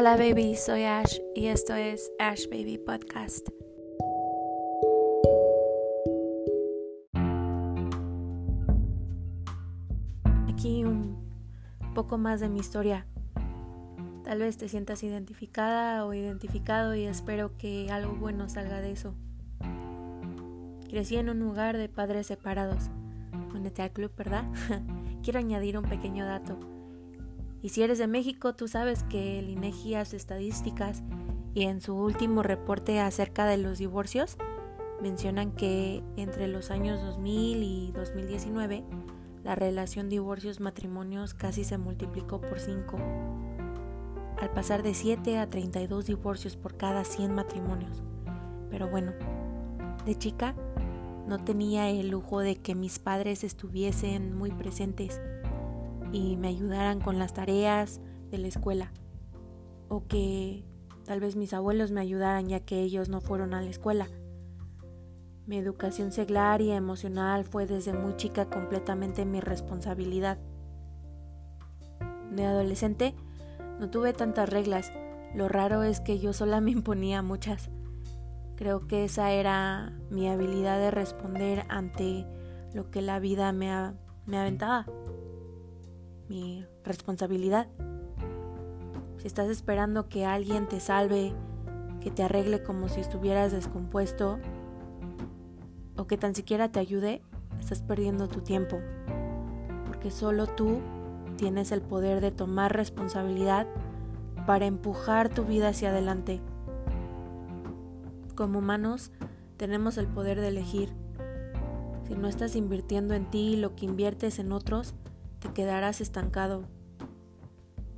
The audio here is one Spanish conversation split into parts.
Hola baby, soy Ash y esto es Ash Baby Podcast. Aquí un poco más de mi historia. Tal vez te sientas identificada o identificado y espero que algo bueno salga de eso. Crecí en un lugar de padres separados. Únete al club, ¿verdad? Quiero añadir un pequeño dato. Y si eres de México, tú sabes que el INEGI hace estadísticas y en su último reporte acerca de los divorcios mencionan que entre los años 2000 y 2019 la relación divorcios-matrimonios casi se multiplicó por 5, al pasar de 7 a 32 divorcios por cada 100 matrimonios. Pero bueno, de chica no tenía el lujo de que mis padres estuviesen muy presentes y me ayudaran con las tareas de la escuela. O que tal vez mis abuelos me ayudaran ya que ellos no fueron a la escuela. Mi educación seglar y emocional fue desde muy chica completamente mi responsabilidad. De adolescente no tuve tantas reglas, lo raro es que yo sola me imponía muchas. Creo que esa era mi habilidad de responder ante lo que la vida me, me aventaba mi responsabilidad. Si estás esperando que alguien te salve, que te arregle como si estuvieras descompuesto, o que tan siquiera te ayude, estás perdiendo tu tiempo. Porque solo tú tienes el poder de tomar responsabilidad para empujar tu vida hacia adelante. Como humanos, tenemos el poder de elegir. Si no estás invirtiendo en ti lo que inviertes en otros, te quedarás estancado.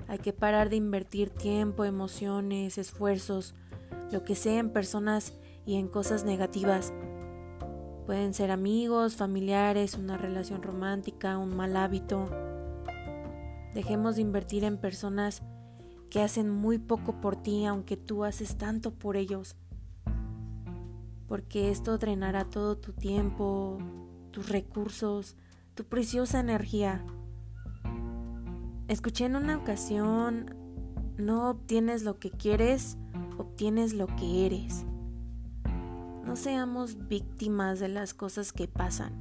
Hay que parar de invertir tiempo, emociones, esfuerzos, lo que sea en personas y en cosas negativas. Pueden ser amigos, familiares, una relación romántica, un mal hábito. Dejemos de invertir en personas que hacen muy poco por ti aunque tú haces tanto por ellos. Porque esto drenará todo tu tiempo, tus recursos, tu preciosa energía. Escuché en una ocasión, no obtienes lo que quieres, obtienes lo que eres. No seamos víctimas de las cosas que pasan,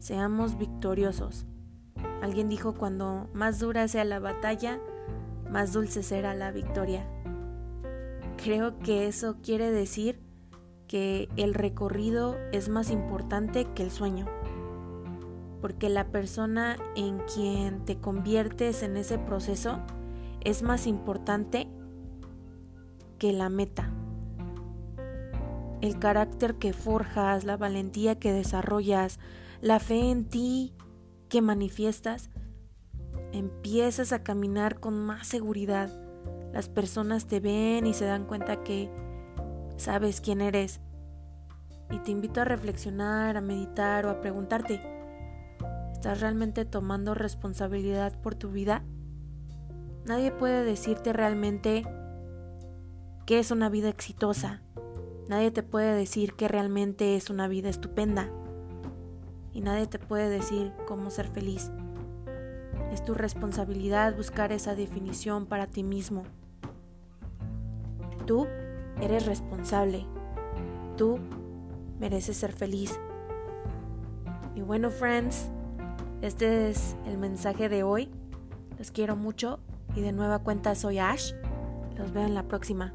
seamos victoriosos. Alguien dijo cuando más dura sea la batalla, más dulce será la victoria. Creo que eso quiere decir que el recorrido es más importante que el sueño porque la persona en quien te conviertes en ese proceso es más importante que la meta. El carácter que forjas, la valentía que desarrollas, la fe en ti que manifiestas, empiezas a caminar con más seguridad. Las personas te ven y se dan cuenta que sabes quién eres. Y te invito a reflexionar, a meditar o a preguntarte, ¿Estás realmente tomando responsabilidad por tu vida? Nadie puede decirte realmente que es una vida exitosa. Nadie te puede decir que realmente es una vida estupenda. Y nadie te puede decir cómo ser feliz. Es tu responsabilidad buscar esa definición para ti mismo. Tú eres responsable. Tú mereces ser feliz. Y bueno, friends, este es el mensaje de hoy. Los quiero mucho y de nueva cuenta soy Ash. Los veo en la próxima.